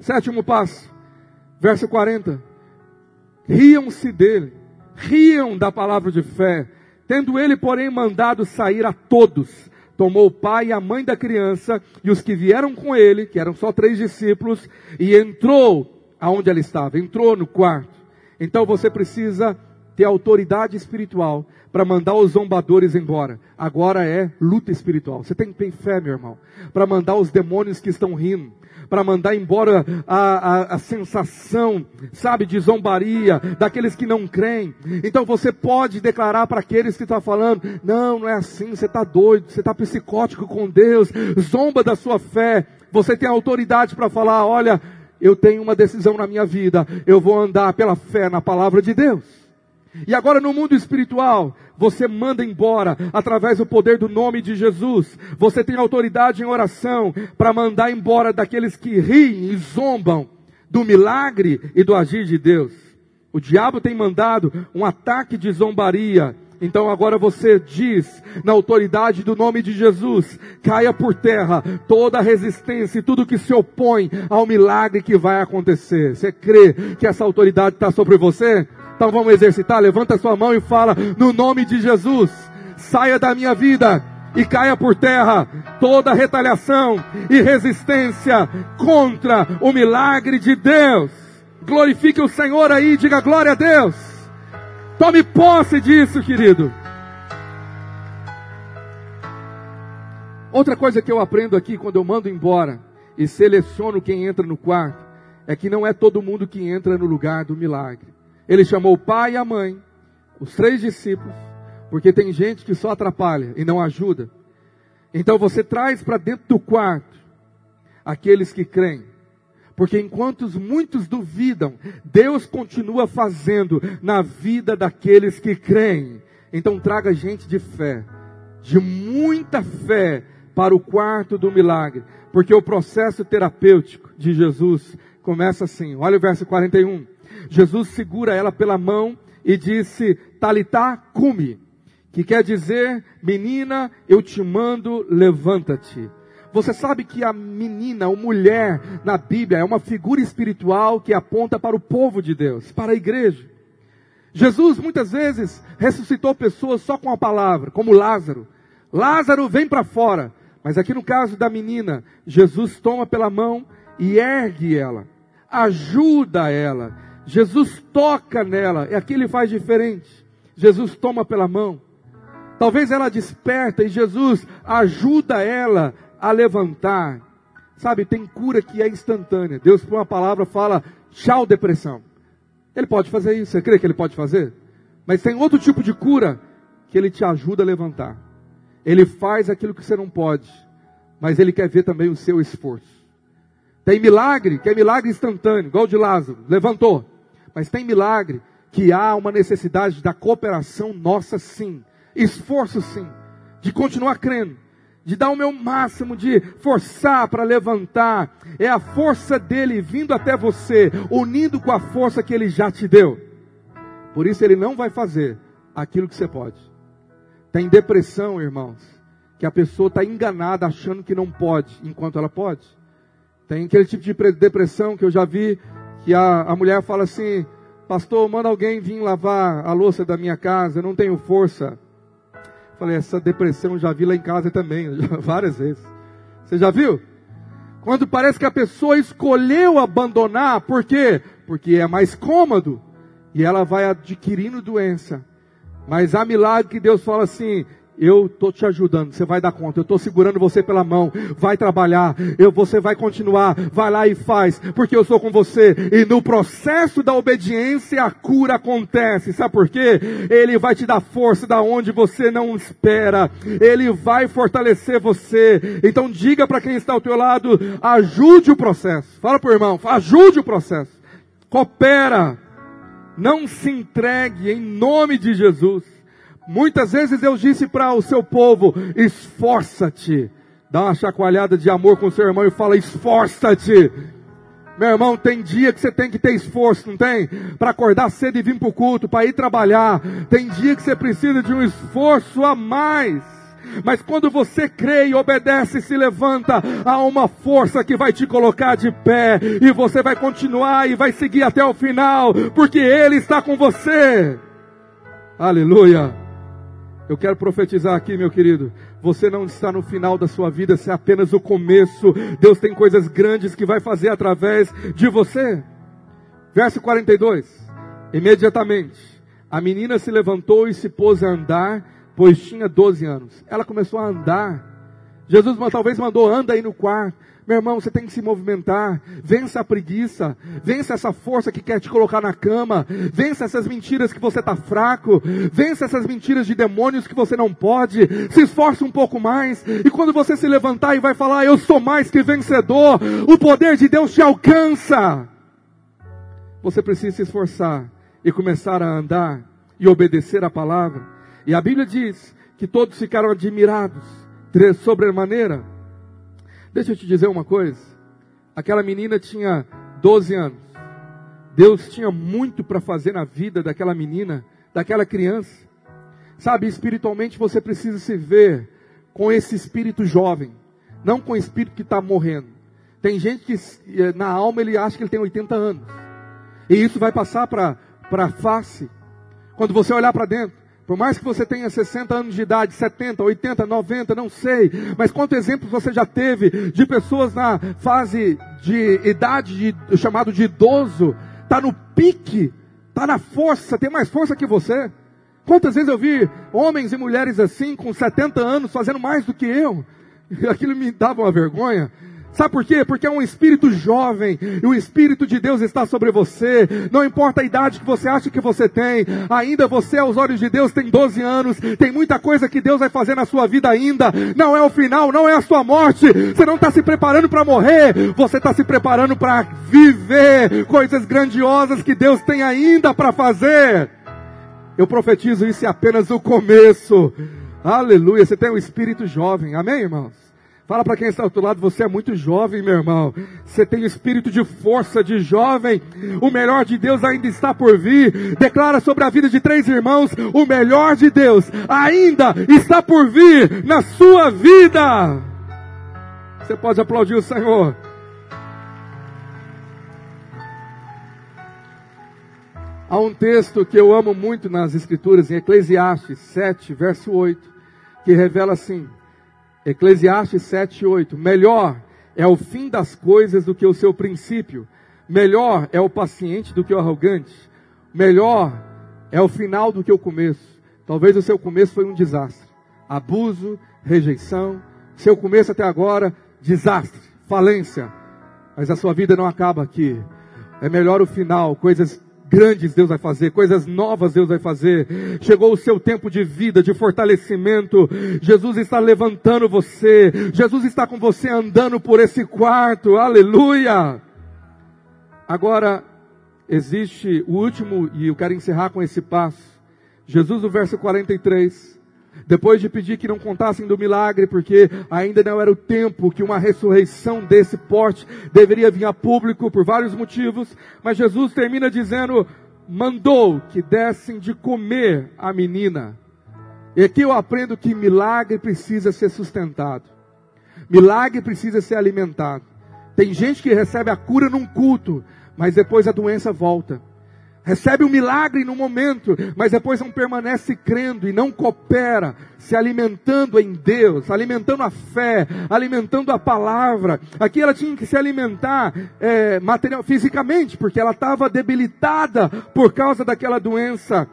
A: Sétimo passo, verso 40. Riam-se dele, riam da palavra de fé, tendo ele, porém, mandado sair a todos tomou o pai e a mãe da criança e os que vieram com ele, que eram só três discípulos, e entrou aonde ela estava, entrou no quarto. Então você precisa ter autoridade espiritual para mandar os zombadores embora. Agora é luta espiritual. Você tem que ter fé, meu irmão, para mandar os demônios que estão rindo, para mandar embora a, a, a, sensação, sabe, de zombaria, daqueles que não creem. Então você pode declarar para aqueles que estão falando, não, não é assim, você está doido, você está psicótico com Deus, zomba da sua fé. Você tem autoridade para falar, olha, eu tenho uma decisão na minha vida, eu vou andar pela fé na palavra de Deus. E agora no mundo espiritual, você manda embora através do poder do nome de Jesus. Você tem autoridade em oração para mandar embora daqueles que riem e zombam do milagre e do agir de Deus. O diabo tem mandado um ataque de zombaria. Então agora você diz, na autoridade do nome de Jesus, caia por terra toda a resistência e tudo que se opõe ao milagre que vai acontecer. Você crê que essa autoridade está sobre você? Então vamos exercitar. Levanta sua mão e fala: No nome de Jesus, saia da minha vida e caia por terra toda retaliação e resistência contra o milagre de Deus. Glorifique o Senhor aí, diga glória a Deus. Tome posse disso, querido. Outra coisa que eu aprendo aqui quando eu mando embora e seleciono quem entra no quarto é que não é todo mundo que entra no lugar do milagre. Ele chamou o pai e a mãe, os três discípulos, porque tem gente que só atrapalha e não ajuda. Então você traz para dentro do quarto aqueles que creem. Porque enquanto muitos duvidam, Deus continua fazendo na vida daqueles que creem. Então traga gente de fé, de muita fé, para o quarto do milagre. Porque o processo terapêutico de Jesus começa assim. Olha o verso 41. Jesus segura ela pela mão e disse, Talitá, cume, que quer dizer, menina, eu te mando, levanta-te. Você sabe que a menina, ou mulher na Bíblia é uma figura espiritual que aponta para o povo de Deus, para a igreja. Jesus muitas vezes ressuscitou pessoas só com a palavra, como Lázaro. Lázaro vem para fora. Mas aqui no caso da menina, Jesus toma pela mão e ergue ela, ajuda ela, Jesus toca nela, e aqui ele faz diferente. Jesus toma pela mão. Talvez ela desperta e Jesus ajuda ela a levantar. Sabe, tem cura que é instantânea. Deus, por uma palavra, fala: tchau, depressão. Ele pode fazer isso, você crê que ele pode fazer? Mas tem outro tipo de cura que ele te ajuda a levantar. Ele faz aquilo que você não pode, mas ele quer ver também o seu esforço. Tem milagre, que é milagre instantâneo, igual o de Lázaro, levantou. Mas tem milagre que há uma necessidade da cooperação nossa sim, esforço sim, de continuar crendo, de dar o meu máximo, de forçar para levantar. É a força dele vindo até você, unindo com a força que ele já te deu. Por isso ele não vai fazer aquilo que você pode. Tem depressão, irmãos, que a pessoa está enganada achando que não pode, enquanto ela pode. Tem aquele tipo de depressão que eu já vi que a, a mulher fala assim: Pastor, manda alguém vir lavar a louça da minha casa, eu não tenho força. Falei, essa depressão já vi lá em casa também, várias vezes. Você já viu? Quando parece que a pessoa escolheu abandonar, por quê? Porque é mais cômodo e ela vai adquirindo doença. Mas há milagre que Deus fala assim: eu estou te ajudando, você vai dar conta, eu estou segurando você pela mão, vai trabalhar, eu, você vai continuar, vai lá e faz, porque eu sou com você. E no processo da obediência a cura acontece, sabe por quê? Ele vai te dar força da onde você não espera, ele vai fortalecer você. Então diga para quem está ao teu lado, ajude o processo. Fala para o irmão, ajude o processo, coopera, não se entregue em nome de Jesus. Muitas vezes Deus disse para o seu povo: esforça-te. Dá uma chacoalhada de amor com o seu irmão e fala: esforça-te. Meu irmão, tem dia que você tem que ter esforço, não tem? Para acordar cedo e vir para o culto, para ir trabalhar. Tem dia que você precisa de um esforço a mais. Mas quando você crê e obedece e se levanta, há uma força que vai te colocar de pé. E você vai continuar e vai seguir até o final, porque Ele está com você. Aleluia. Eu quero profetizar aqui, meu querido. Você não está no final da sua vida, se é apenas o começo. Deus tem coisas grandes que vai fazer através de você. Verso 42. Imediatamente, a menina se levantou e se pôs a andar, pois tinha 12 anos. Ela começou a andar. Jesus talvez mandou, anda aí no quarto. Meu irmão, você tem que se movimentar. Vença a preguiça. Vença essa força que quer te colocar na cama. Vença essas mentiras que você está fraco. Vença essas mentiras de demônios que você não pode. Se esforce um pouco mais. E quando você se levantar e vai falar, eu sou mais que vencedor, o poder de Deus te alcança. Você precisa se esforçar e começar a andar e obedecer a palavra. E a Bíblia diz que todos ficaram admirados sobremaneira Deixa eu te dizer uma coisa. Aquela menina tinha 12 anos. Deus tinha muito para fazer na vida daquela menina, daquela criança. Sabe, espiritualmente você precisa se ver com esse espírito jovem, não com o espírito que está morrendo. Tem gente que eh, na alma ele acha que ele tem 80 anos. E isso vai passar para a face. Quando você olhar para dentro, por mais que você tenha 60 anos de idade, 70, 80, 90, não sei, mas quantos exemplos você já teve de pessoas na fase de idade de, chamado de idoso, tá no pique, tá na força, tem mais força que você? Quantas vezes eu vi homens e mulheres assim, com 70 anos, fazendo mais do que eu? Aquilo me dava uma vergonha. Sabe por quê? Porque é um espírito jovem e o espírito de Deus está sobre você. Não importa a idade que você acha que você tem, ainda você aos olhos de Deus tem 12 anos, tem muita coisa que Deus vai fazer na sua vida ainda. Não é o final, não é a sua morte. Você não está se preparando para morrer, você está se preparando para viver coisas grandiosas que Deus tem ainda para fazer. Eu profetizo isso é apenas o começo. Aleluia, você tem um espírito jovem. Amém, irmãos? Fala para quem está ao outro lado, você é muito jovem, meu irmão. Você tem espírito de força de jovem. O melhor de Deus ainda está por vir. Declara sobre a vida de três irmãos, o melhor de Deus ainda está por vir na sua vida. Você pode aplaudir o Senhor. Há um texto que eu amo muito nas Escrituras, em Eclesiastes 7, verso 8, que revela assim: Eclesiastes 7, 8. Melhor é o fim das coisas do que o seu princípio. Melhor é o paciente do que o arrogante. Melhor é o final do que o começo. Talvez o seu começo foi um desastre. Abuso, rejeição. Seu começo até agora, desastre, falência. Mas a sua vida não acaba aqui. É melhor o final, coisas grandes Deus vai fazer, coisas novas Deus vai fazer. Chegou o seu tempo de vida, de fortalecimento. Jesus está levantando você. Jesus está com você andando por esse quarto. Aleluia! Agora, existe o último, e eu quero encerrar com esse passo. Jesus, no verso 43, depois de pedir que não contassem do milagre, porque ainda não era o tempo que uma ressurreição desse porte deveria vir a público por vários motivos, mas Jesus termina dizendo: mandou que dessem de comer a menina. E aqui eu aprendo que milagre precisa ser sustentado. Milagre precisa ser alimentado. Tem gente que recebe a cura num culto, mas depois a doença volta recebe um milagre no momento, mas depois não permanece crendo e não coopera, se alimentando em Deus, alimentando a fé, alimentando a palavra. Aqui ela tinha que se alimentar é, material, fisicamente, porque ela estava debilitada por causa daquela doença.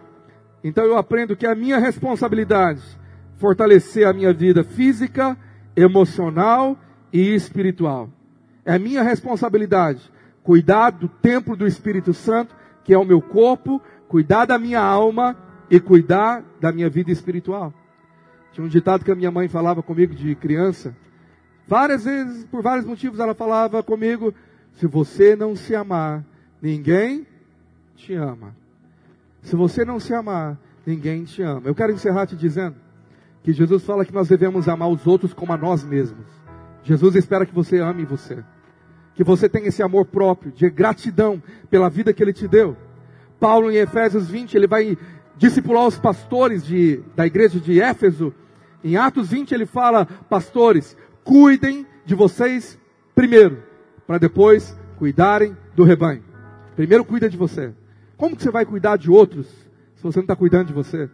A: Então eu aprendo que a minha responsabilidade fortalecer a minha vida física, emocional e espiritual. É minha responsabilidade cuidar do templo do Espírito Santo, que é o meu corpo, cuidar da minha alma e cuidar da minha vida espiritual. Tinha um ditado que a minha mãe falava comigo de criança. Várias vezes, por vários motivos, ela falava comigo: se você não se amar, ninguém te ama. Se você não se amar, ninguém te ama. Eu quero encerrar te dizendo que Jesus fala que nós devemos amar os outros como a nós mesmos. Jesus espera que você ame você. Que você tenha esse amor próprio, de gratidão pela vida que Ele te deu. Paulo, em Efésios 20, ele vai discipular os pastores de, da igreja de Éfeso. Em Atos 20, ele fala: Pastores, cuidem de vocês primeiro, para depois cuidarem do rebanho. Primeiro cuida de você. Como que você vai cuidar de outros se você não está cuidando de você?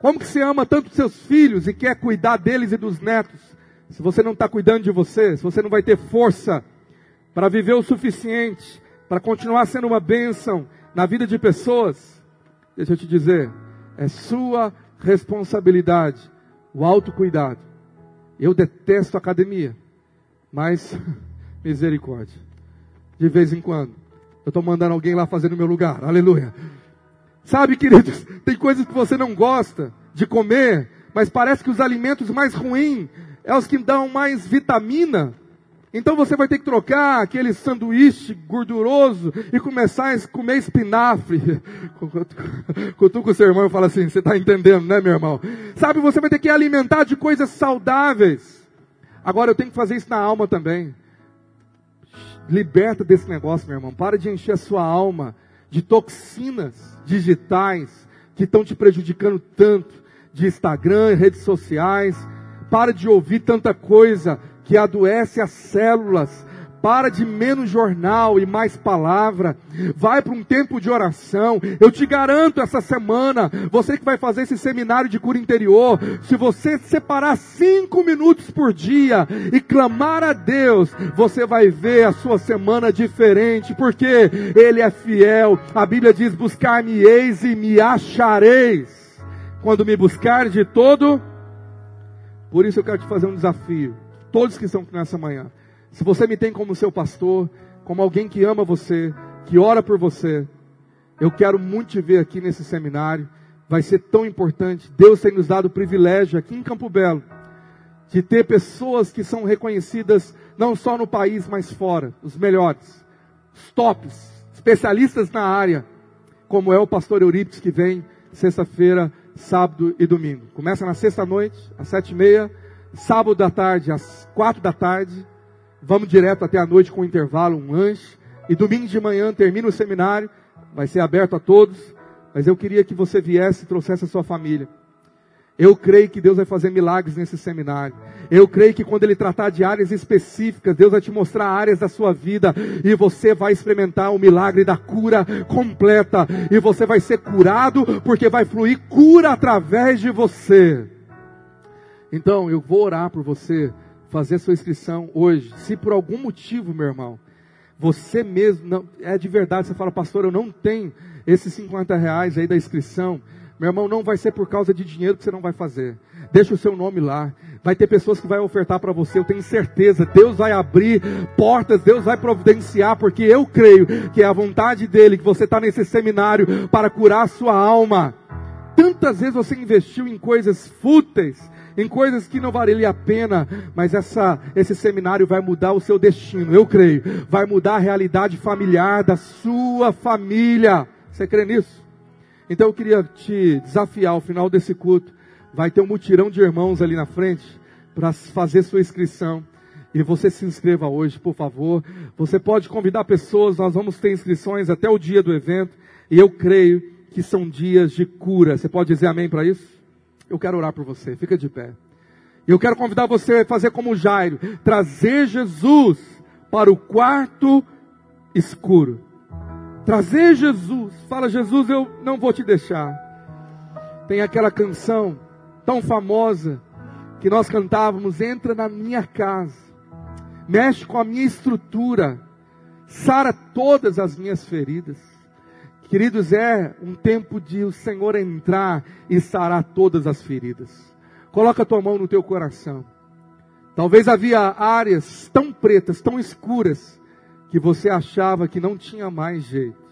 A: Como que você ama tanto seus filhos e quer cuidar deles e dos netos se você não está cuidando de você? Se você não vai ter força para viver o suficiente, para continuar sendo uma bênção na vida de pessoas? Deixa eu te dizer, é sua responsabilidade o autocuidado. Eu detesto academia, mas misericórdia. De vez em quando, eu estou mandando alguém lá fazer no meu lugar. Aleluia. Sabe, queridos, tem coisas que você não gosta de comer, mas parece que os alimentos mais ruins é os que dão mais vitamina. Então você vai ter que trocar aquele sanduíche gorduroso e começar a comer espinafre. Cutuca o seu irmão e fala assim, você está entendendo, né, meu irmão? Sabe, você vai ter que alimentar de coisas saudáveis. Agora eu tenho que fazer isso na alma também. Liberta desse negócio, meu irmão. Para de encher a sua alma de toxinas digitais que estão te prejudicando tanto. De Instagram, redes sociais. Para de ouvir tanta coisa que adoece as células. Para de menos jornal e mais palavra. Vai para um tempo de oração. Eu te garanto essa semana, você que vai fazer esse seminário de cura interior, se você separar cinco minutos por dia e clamar a Deus, você vai ver a sua semana diferente, porque Ele é fiel. A Bíblia diz: buscar-me-eis e me achareis. Quando me buscar de todo. Por isso eu quero te fazer um desafio todos que estão aqui nessa manhã. Se você me tem como seu pastor, como alguém que ama você, que ora por você, eu quero muito te ver aqui nesse seminário. Vai ser tão importante. Deus tem nos dado o privilégio aqui em Campo Belo de ter pessoas que são reconhecidas não só no país, mas fora, os melhores, os tops, especialistas na área, como é o pastor Eurípides que vem sexta-feira, sábado e domingo. Começa na sexta noite, às sete e meia sábado da tarde, às quatro da tarde, vamos direto até a noite com um intervalo, um lanche, e domingo de manhã termina o seminário, vai ser aberto a todos, mas eu queria que você viesse e trouxesse a sua família. Eu creio que Deus vai fazer milagres nesse seminário. Eu creio que quando Ele tratar de áreas específicas, Deus vai te mostrar áreas da sua vida e você vai experimentar o milagre da cura completa. E você vai ser curado porque vai fluir cura através de você. Então, eu vou orar por você, fazer sua inscrição hoje. Se por algum motivo, meu irmão, você mesmo, não, é de verdade, você fala, pastor, eu não tenho esses 50 reais aí da inscrição. Meu irmão, não vai ser por causa de dinheiro que você não vai fazer. Deixa o seu nome lá. Vai ter pessoas que vai ofertar para você, eu tenho certeza. Deus vai abrir portas, Deus vai providenciar, porque eu creio que é a vontade dele que você está nesse seminário para curar a sua alma. Tantas vezes você investiu em coisas fúteis, em coisas que não valeria a pena, mas essa, esse seminário vai mudar o seu destino, eu creio. Vai mudar a realidade familiar da sua família. Você crê nisso? Então eu queria te desafiar ao final desse culto. Vai ter um mutirão de irmãos ali na frente para fazer sua inscrição. E você se inscreva hoje, por favor. Você pode convidar pessoas, nós vamos ter inscrições até o dia do evento. E eu creio que são dias de cura. Você pode dizer amém para isso? Eu quero orar por você, fica de pé. E eu quero convidar você a fazer como Jairo, trazer Jesus para o quarto escuro. Trazer Jesus. Fala, Jesus, eu não vou te deixar. Tem aquela canção tão famosa que nós cantávamos: entra na minha casa, mexe com a minha estrutura, sara todas as minhas feridas. Queridos, é um tempo de o Senhor entrar e sarar todas as feridas. Coloca a tua mão no teu coração. Talvez havia áreas tão pretas, tão escuras, que você achava que não tinha mais jeito.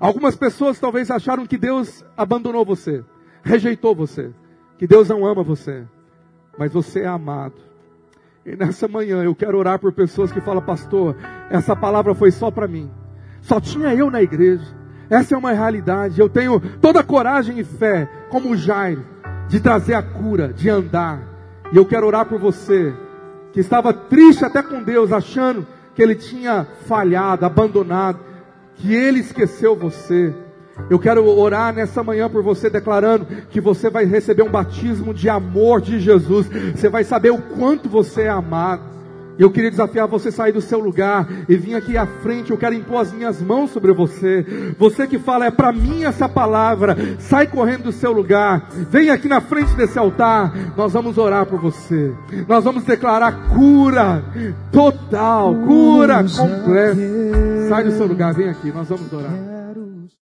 A: Algumas pessoas talvez acharam que Deus abandonou você, rejeitou você, que Deus não ama você, mas você é amado. E nessa manhã eu quero orar por pessoas que falam, pastor, essa palavra foi só para mim. Só tinha eu na igreja. Essa é uma realidade. Eu tenho toda a coragem e fé, como Jairo, de trazer a cura, de andar. E eu quero orar por você, que estava triste até com Deus, achando que ele tinha falhado, abandonado, que ele esqueceu você. Eu quero orar nessa manhã por você, declarando que você vai receber um batismo de amor de Jesus. Você vai saber o quanto você é amado. Eu queria desafiar você a sair do seu lugar e vir aqui à frente. Eu quero impor as minhas mãos sobre você. Você que fala, é para mim essa palavra. Sai correndo do seu lugar. Vem aqui na frente desse altar. Nós vamos orar por você. Nós vamos declarar cura total, cura completa. Sai do seu lugar, vem aqui. Nós vamos orar.